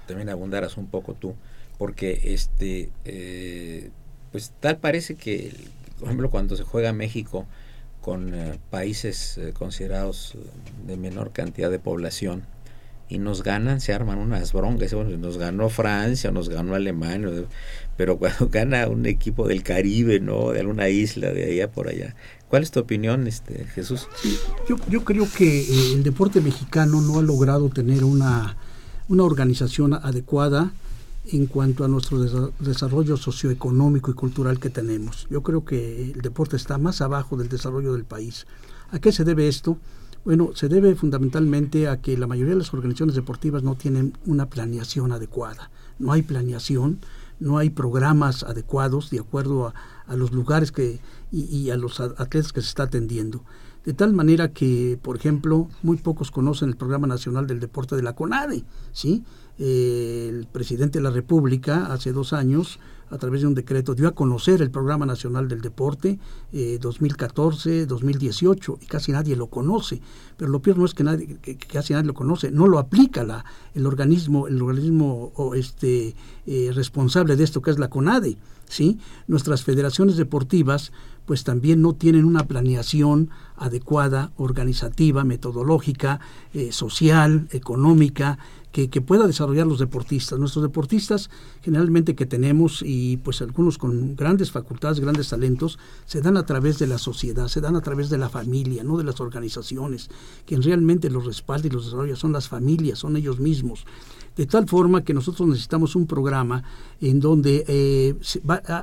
también abundaras un poco tú, porque este, eh, pues tal parece que, por ejemplo, cuando se juega México con eh, países eh, considerados de menor cantidad de población y nos ganan, se arman unas broncas, nos ganó Francia, nos ganó Alemania, [laughs] pero cuando gana un equipo del Caribe, ¿no? De alguna isla de allá por allá. ¿Cuál es tu opinión, este Jesús?
yo, yo creo que eh, el deporte mexicano no ha logrado tener una, una organización adecuada en cuanto a nuestro desarrollo socioeconómico y cultural que tenemos. Yo creo que el deporte está más abajo del desarrollo del país. ¿A qué se debe esto? Bueno, se debe fundamentalmente a que la mayoría de las organizaciones deportivas no tienen una planeación adecuada. No hay planeación, no hay programas adecuados de acuerdo a, los lugares que, y, a los atletas que se está atendiendo. De tal manera que, por ejemplo, muy pocos conocen el Programa Nacional del Deporte de la CONADE. ¿sí? El presidente de la República hace dos años a través de un decreto, dio a conocer el Programa Nacional del Deporte 2014-2018 eh, y casi nadie lo conoce. Pero lo peor no es que, nadie, casi nadie lo conoce, no lo aplica la, el organismo, el organismo este, eh, responsable de esto que es la CONADE. ¿sí? Nuestras federaciones deportivas pues también no tienen una planeación adecuada, organizativa, metodológica, eh, social, económica, que, pueda desarrollar los deportistas. Nuestros deportistas generalmente que tenemos y pues algunos con grandes facultades, grandes talentos, se dan a través de la sociedad, se dan a través de la familia, no de las organizaciones. Quien realmente los respalda y los desarrolla son las familias, son ellos mismos. De tal forma que nosotros necesitamos un programa en donde eh,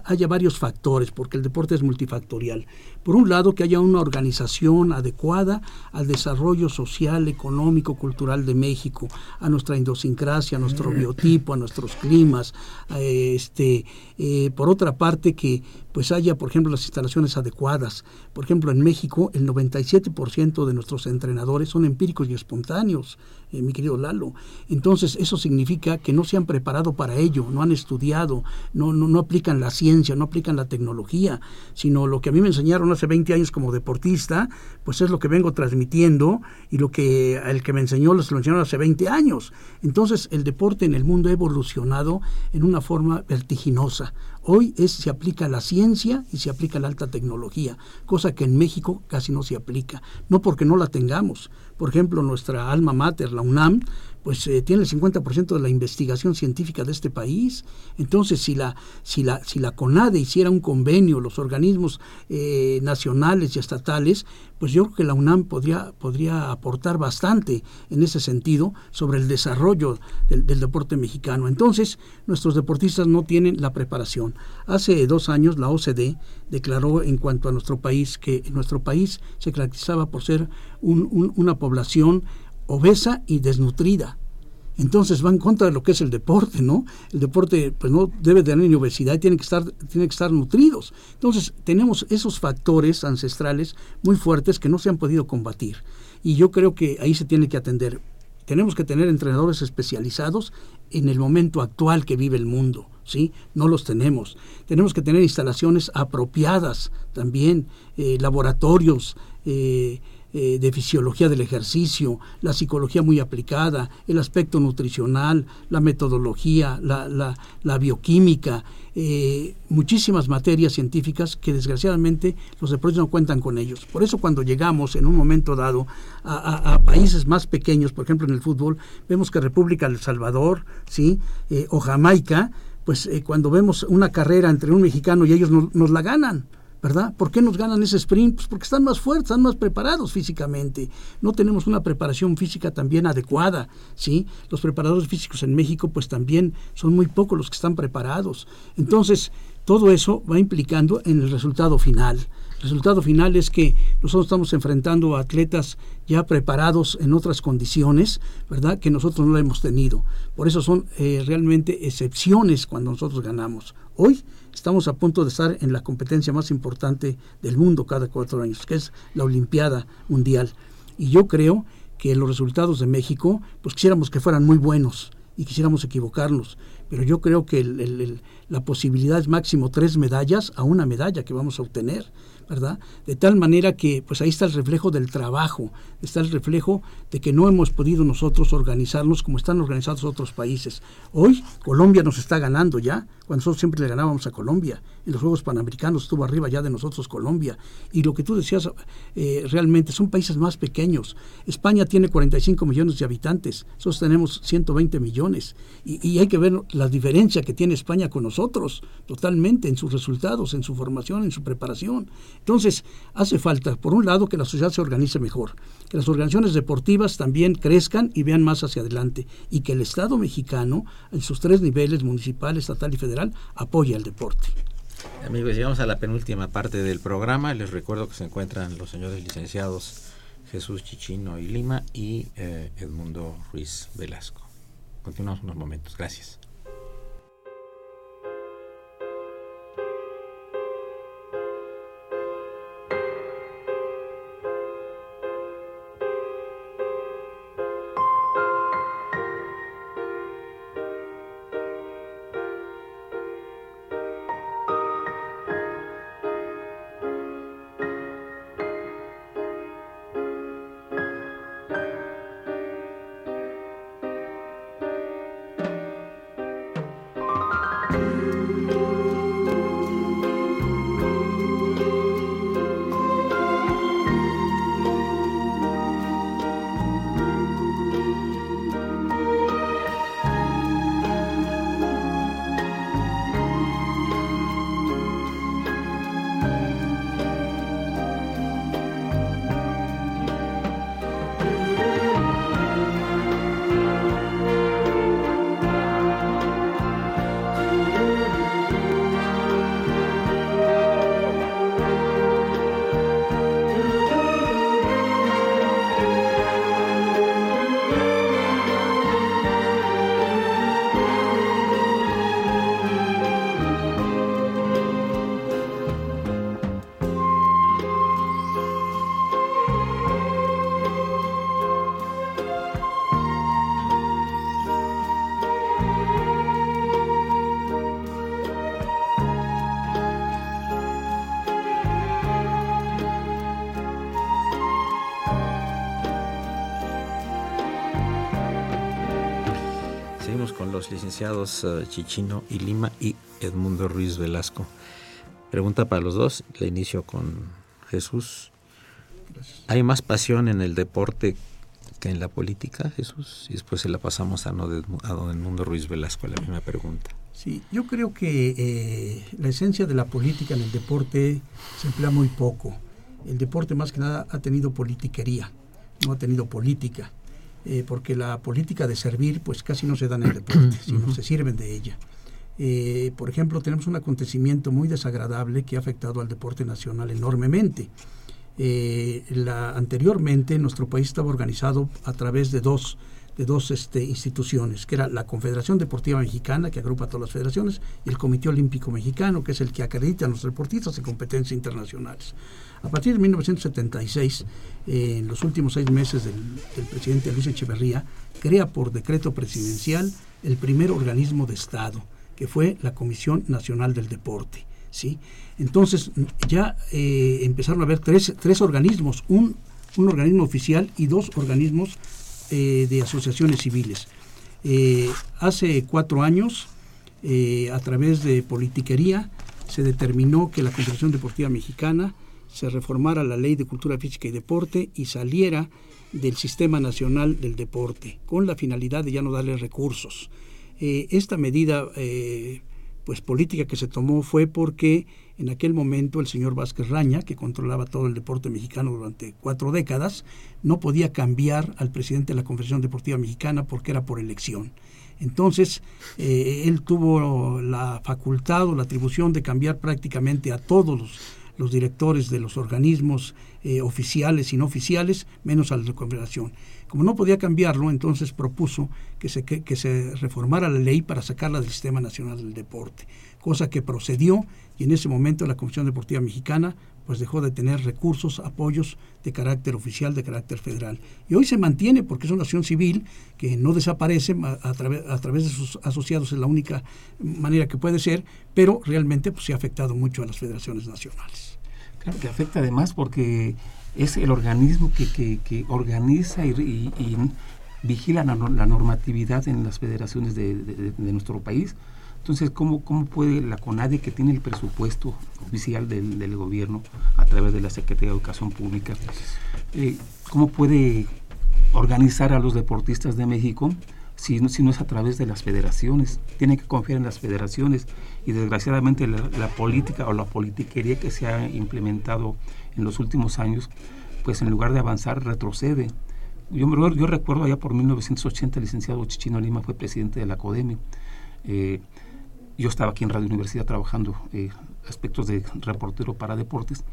haya varios factores, porque el deporte es multifactorial. Por un lado, que haya una organización adecuada al desarrollo social, económico, cultural de México, a nuestra idiosincrasia, a nuestro biotipo, a nuestros climas. este, eh, por otra parte, que pues haya, por ejemplo, las instalaciones adecuadas. Por ejemplo, en México el 97% de nuestros entrenadores son empíricos y espontáneos, eh, mi querido Lalo. Entonces, eso significa que no se han preparado para ello, no han estudiado, no, no, no aplican la ciencia, no aplican la tecnología, sino lo que a mí me enseñaron hace 20 años como deportista, pues es lo que vengo transmitiendo y lo que el que me enseñó lo enseñaron hace 20 años. Entonces, el deporte en el mundo ha evolucionado en una forma vertiginosa. Hoy es, se aplica la ciencia y se aplica la alta tecnología, cosa que en México casi no se aplica. No porque no la tengamos. Por ejemplo, nuestra alma mater, la UNAM, pues eh, tiene el 50% de la investigación científica de este país. Entonces, si la, si la, si la CONADE hiciera un convenio, los organismos eh, nacionales y estatales, pues yo creo que la UNAM podría, podría aportar bastante en ese sentido sobre el desarrollo del, del deporte mexicano. Entonces, nuestros deportistas no tienen la preparación. Hace dos años la OCDE declaró en cuanto a nuestro país que nuestro país se caracterizaba por ser un, una población obesa y desnutrida. entonces va en contra de lo que es el deporte, ¿no? El deporte pues no debe tener universidad y tiene que estar tiene que estar nutridos. Entonces, tenemos esos factores ancestrales muy fuertes que no se han podido combatir y yo creo que ahí se tiene que atender. Tenemos que tener entrenadores especializados en el momento actual que vive el mundo, ¿sí? No los tenemos. Tenemos que tener instalaciones apropiadas también, eh, laboratorios, eh, eh, de fisiología del ejercicio, la psicología muy aplicada, el aspecto nutricional, la metodología, la, la, bioquímica, eh, muchísimas materias científicas que desgraciadamente los deportes no cuentan con ellos. Por eso cuando llegamos en un momento dado a, países más pequeños, por ejemplo en el fútbol, vemos que República del Salvador, ¿sí? Eh, o Jamaica, pues cuando vemos una carrera entre un mexicano y ellos nos la ganan ¿verdad? ¿Por qué nos ganan ese sprint? Pues porque están más fuertes, están más preparados físicamente. No tenemos una preparación física también adecuada, ¿sí? Los preparadores físicos en México pues también son muy pocos los que están preparados. Entonces, todo eso va implicando en el resultado final. El resultado final es que nosotros estamos enfrentando a atletas ya preparados en otras condiciones, ¿verdad? Que nosotros no lo hemos tenido. Por eso son eh, realmente excepciones cuando nosotros ganamos. Hoy estamos a punto de estar en la competencia más importante del mundo cada cuatro años, que es la Olimpiada Mundial. Y yo creo que los resultados de México, pues quisiéramos que fueran muy buenos y quisiéramos equivocarnos, pero yo creo que la posibilidad es máximo tres medallas a una medalla que vamos a obtener. ¿Verdad? De tal manera que pues ahí está el reflejo del trabajo, está el reflejo de que no hemos podido nosotros organizarnos como están organizados otros países. Hoy Colombia nos está ganando ya, cuando nosotros siempre le ganábamos a Colombia. En los Juegos Panamericanos estuvo arriba ya de nosotros Colombia. Y lo que tú decías, eh, realmente son países más pequeños. España tiene 45 millones de habitantes, nosotros tenemos 120 millones. Y, y hay que ver la diferencia que tiene España con nosotros, totalmente, en sus resultados, en su formación, en su preparación. Entonces, hace falta, por un lado, que la sociedad se organice mejor, que las organizaciones deportivas también crezcan y vean más hacia adelante, y que el Estado mexicano, en sus tres niveles, municipal, estatal y federal, apoye al deporte.
Amigos, llegamos a la penúltima parte del programa. Les recuerdo que se encuentran los señores licenciados Jesús Chichino y Lima y eh, Edmundo Ruiz Velasco. Continuamos unos momentos. Gracias. Licenciados eh, Chichino y Lima y Edmundo Ruiz Velasco. Pregunta para los dos, le inicio con Jesús. ¿Hay más pasión en el deporte que en la política, Jesús? Y después se la pasamos a, don Edmundo Ruiz Velasco, la misma pregunta.
Sí, yo creo que eh, la esencia de la política en el deporte se emplea muy poco. El deporte más que nada ha tenido politiquería, no ha tenido política. Eh, porque la política de servir pues casi no se da en [clears throat] el deporte, sino se sirven de ella. Eh, por ejemplo, tenemos un acontecimiento muy desagradable que ha afectado al deporte nacional enormemente. Eh, la, anteriormente nuestro país estaba organizado a través de dos, de dos este, instituciones, que era la Confederación Deportiva Mexicana, que agrupa a todas las federaciones, y el Comité Olímpico Mexicano, que es el que acredita a los deportistas en competencias internacionales. A partir de 1976, eh, en los últimos seis meses del, del presidente Luis Echeverría, crea por decreto presidencial el primer organismo de Estado, que fue la Comisión Nacional del Deporte. ¿sí? Entonces ya eh, empezaron a haber tres, tres organismos, un, un, organismo oficial y dos organismos eh, de asociaciones civiles. Eh, hace cuatro años, a través de politiquería, se determinó que la Confederación Deportiva Mexicana se reformara la ley de cultura física y deporte y saliera del Sistema Nacional del Deporte, con la finalidad de ya no darle recursos. esta medida pues política que se tomó fue porque en aquel momento el señor Vázquez Raña, que controlaba todo el deporte mexicano durante cuatro décadas, no podía cambiar al presidente de la Confederación Deportiva Mexicana porque era por elección. Entonces, eh, él tuvo la facultad o la atribución de cambiar prácticamente a todos los, directores de los organismos eh, oficiales y no oficiales, menos a la Confederación. Como no podía cambiarlo, entonces propuso que se, que, se reformara la ley para sacarla del Sistema Nacional del Deporte, cosa que procedió y en ese momento la Comisión Deportiva Mexicana pues dejó de tener recursos, apoyos de carácter oficial, de carácter federal. Y hoy se mantiene porque es una acción civil que no desaparece a, través, a través de sus asociados, es la única manera que puede ser, pero realmente pues, se ha afectado mucho a las federaciones nacionales.
Claro que afecta además porque es el organismo que, que, organiza y, vigila la, normatividad en las federaciones de, nuestro país. Entonces, ¿cómo, ¿cómo puede la CONADE, que tiene el presupuesto oficial del, gobierno a través de la Secretaría de Educación Pública, eh, cómo puede organizar a los deportistas de México si no, si no es a través de las federaciones? Tiene que confiar en las federaciones y desgraciadamente la, la política o la politiquería que se ha implementado en los últimos años, pues en lugar de avanzar retrocede. Yo, yo recuerdo allá por 1980 el licenciado Chichino Lima fue presidente de la CODEMI. Eh, yo estaba aquí en Radio Universidad trabajando eh, aspectos de reportero para deportes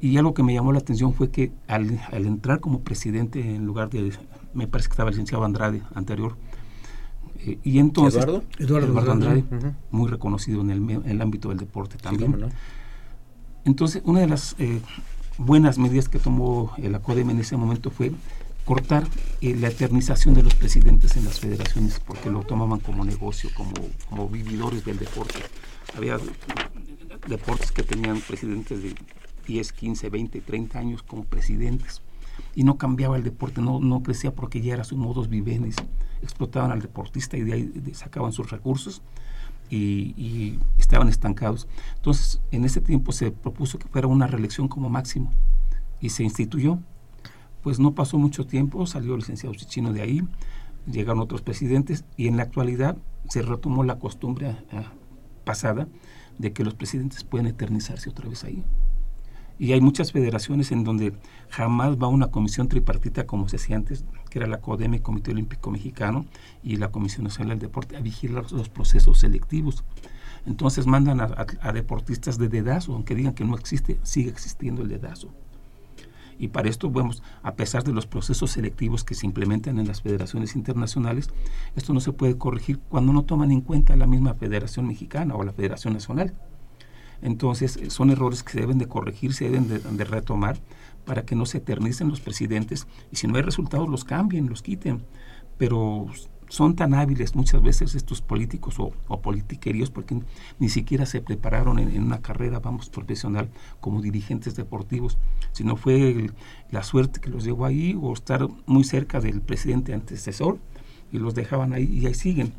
y algo que me llamó la atención fue que al, entrar como presidente en lugar de, me parece que estaba el licenciado Andrade anterior, eh, y entonces
Eduardo,
Eduardo, Andrade, muy reconocido en el, en el, ámbito del deporte también. Entonces, una de las eh, buenas medidas que tomó el ACODEM en ese momento fue cortar eh, la eternización de los presidentes en las federaciones, porque lo tomaban como negocio, como, como vividores del deporte. Había deportes que tenían presidentes de 10, 15, 20, 30 años como presidentes y no cambiaba el deporte, no, no crecía porque ya era su modus vivendi, explotaban al deportista y de ahí sacaban sus recursos y, estaban estancados. Entonces, en ese tiempo se propuso que fuera una reelección como máximo y se instituyó. Pues no pasó mucho tiempo, salió el licenciado Chichino de ahí, llegaron otros presidentes y en la actualidad se retomó la costumbre ah, pasada de que los presidentes pueden eternizarse otra vez ahí. Y hay muchas federaciones en donde jamás va una comisión tripartita como se hacía antes, que era la CODEME, Comité Olímpico Mexicano, y la Comisión Nacional del Deporte, a vigilar los procesos selectivos. Entonces mandan a, deportistas de dedazo, aunque digan que no existe, sigue existiendo el dedazo. Y para esto, vemos, a pesar de los procesos selectivos que se implementan en las federaciones internacionales, esto no se puede corregir cuando no toman en cuenta la misma Federación Mexicana o la Federación Nacional. Entonces, eh, son errores que se deben de corregir, se deben de, retomar para que no se eternicen los presidentes y si no hay resultados los cambien, los quiten. Pero son tan hábiles muchas veces estos políticos o, o politiqueríos porque ni siquiera se prepararon en, una carrera, vamos, profesional como dirigentes deportivos, sino fue la suerte que los llevó ahí o estar muy cerca del presidente antecesor y los dejaban ahí y ahí siguen.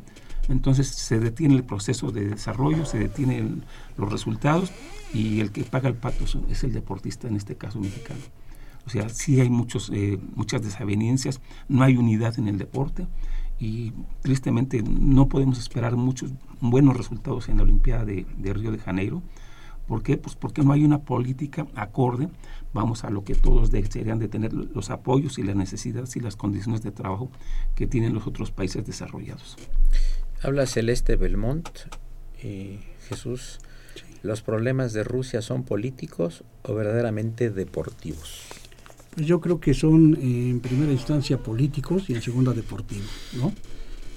Entonces se detiene el proceso de desarrollo, se detienen los resultados y el que paga el pato es el deportista, en este caso mexicano. O sea, sí hay muchos, eh, muchas desavenencias, no hay unidad en el deporte y tristemente no podemos esperar muchos buenos resultados en la Olimpiada de, Río de Janeiro. ¿Por qué? Pues porque no hay una política acorde, vamos, a lo que todos desearían de tener los apoyos y las necesidades y las condiciones de trabajo que tienen los otros países desarrollados.
Habla Celeste Belmont y Jesús. ¿Los problemas de Rusia son políticos o verdaderamente deportivos?
Pues yo creo que son eh, en primera instancia políticos y en segunda deportivos, ¿no?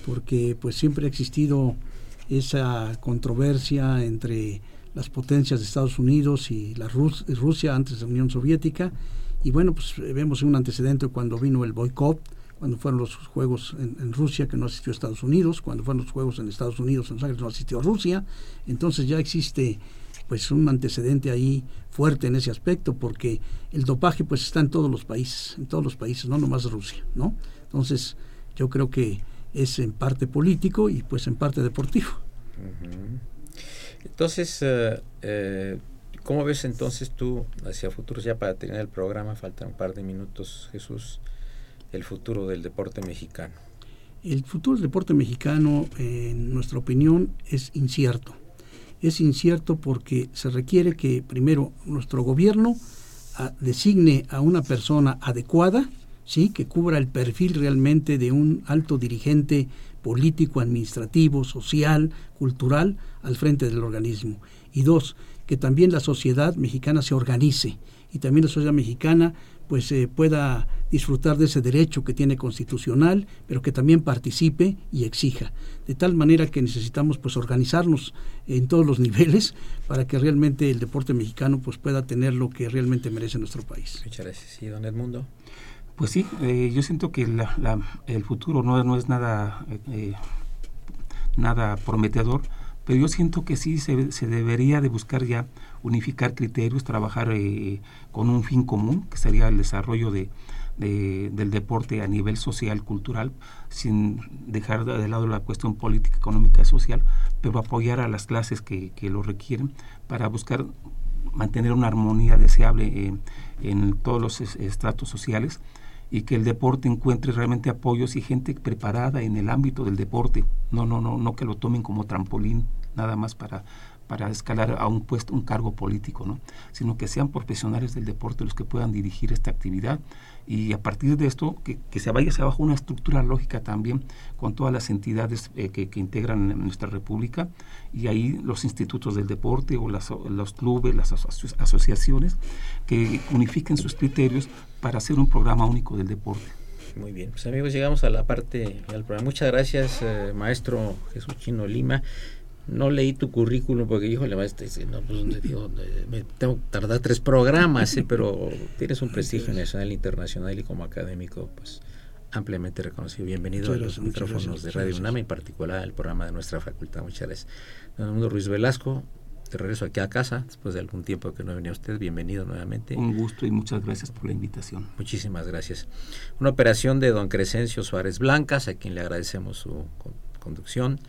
Porque pues siempre ha existido esa controversia entre las potencias de Estados Unidos y la Rusia antes de la Unión Soviética y bueno pues vemos un antecedente cuando vino el boicot cuando fueron los juegos en, Rusia que no asistió a Estados Unidos cuando fueron los juegos en Estados Unidos en Los Ángeles no asistió a Rusia entonces ya existe pues un antecedente ahí fuerte en ese aspecto porque el dopaje pues está en todos los países en todos los países no nomás Rusia no entonces yo creo que es en parte político y pues en parte deportivo.
Entonces eh, ¿cómo ves entonces tú hacia futuros ya para terminar el programa faltan un par de minutos Jesús el futuro del deporte mexicano.
El futuro del deporte mexicano en nuestra opinión es incierto es incierto porque se requiere que primero nuestro gobierno ah, designe a una persona adecuada, ¿sí? que cubra el perfil realmente de un alto dirigente político, administrativo, social, cultural al frente del organismo. Y dos, que también la sociedad mexicana se organice y también la sociedad mexicana pues eh, pueda disfrutar de ese derecho que tiene constitucional, pero que también participe y exija. De tal manera que necesitamos pues organizarnos en todos los [laughs] niveles para que realmente el deporte mexicano pues pueda tener lo que realmente merece nuestro país.
Muchas gracias. ¿Y don Edmundo?
Pues sí, eh, yo siento que el futuro no, no es nada, eh, nada prometedor, pero yo siento que sí se, se debería de buscar ya unificar criterios, trabajar eh, con un fin común, que sería el desarrollo de, del deporte a nivel social, cultural, sin dejar de lado la cuestión política, económica y social, pero apoyar a las clases que, que lo requieren para buscar mantener una armonía deseable en todos los estratos sociales y que el deporte encuentre realmente apoyos y gente preparada en el ámbito del deporte, no no no no que lo tomen como trampolín nada más para para escalar a un puesto, un cargo político, ¿no? sino que sean profesionales del deporte los que puedan dirigir esta actividad y a partir de esto que, se vaya hacia abajo una estructura lógica también con todas las entidades eh, que, integran nuestra república y ahí los institutos del deporte o los clubes, las asociaciones que unifiquen sus criterios para hacer un programa único del deporte.
Muy bien, pues amigos, llegamos a la parte del programa. Muchas gracias, eh, maestro Jesús Chino Lima no leí tu currículum porque, hijo, le maestro dice, no, pues digo, me tengo que tardar tres programas, sí, pero tienes un prestigio nacional, internacional y como académico, pues ampliamente reconocido. Bienvenido a los micrófonos de Radio UNAM, en particular al programa de nuestra facultad. Muchas gracias. Don Mundo Ruiz Velasco, te regreso aquí a casa después de algún tiempo que no venía usted. Bienvenido nuevamente.
Un gusto y muchas gracias por la invitación.
Muchísimas gracias. Una operación de don Crescencio Suárez Blancas, a quien le agradecemos su conducción.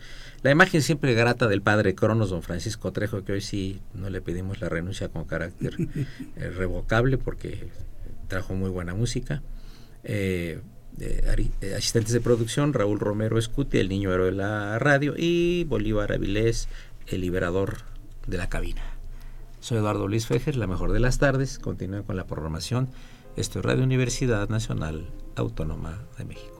La imagen siempre grata del padre Cronos, don Francisco Trejo, que hoy sí no le pedimos la renuncia con carácter [laughs] eh, revocable porque trajo muy buena música. Eh, eh, asistentes de producción, Raúl Romero Escuti, el niño héroe de la radio, y Bolívar Avilés, el liberador de la cabina. Soy Eduardo Luis Fejer, la mejor de las tardes. Continúen con la programación. Esto es Radio Universidad Nacional Autónoma de México.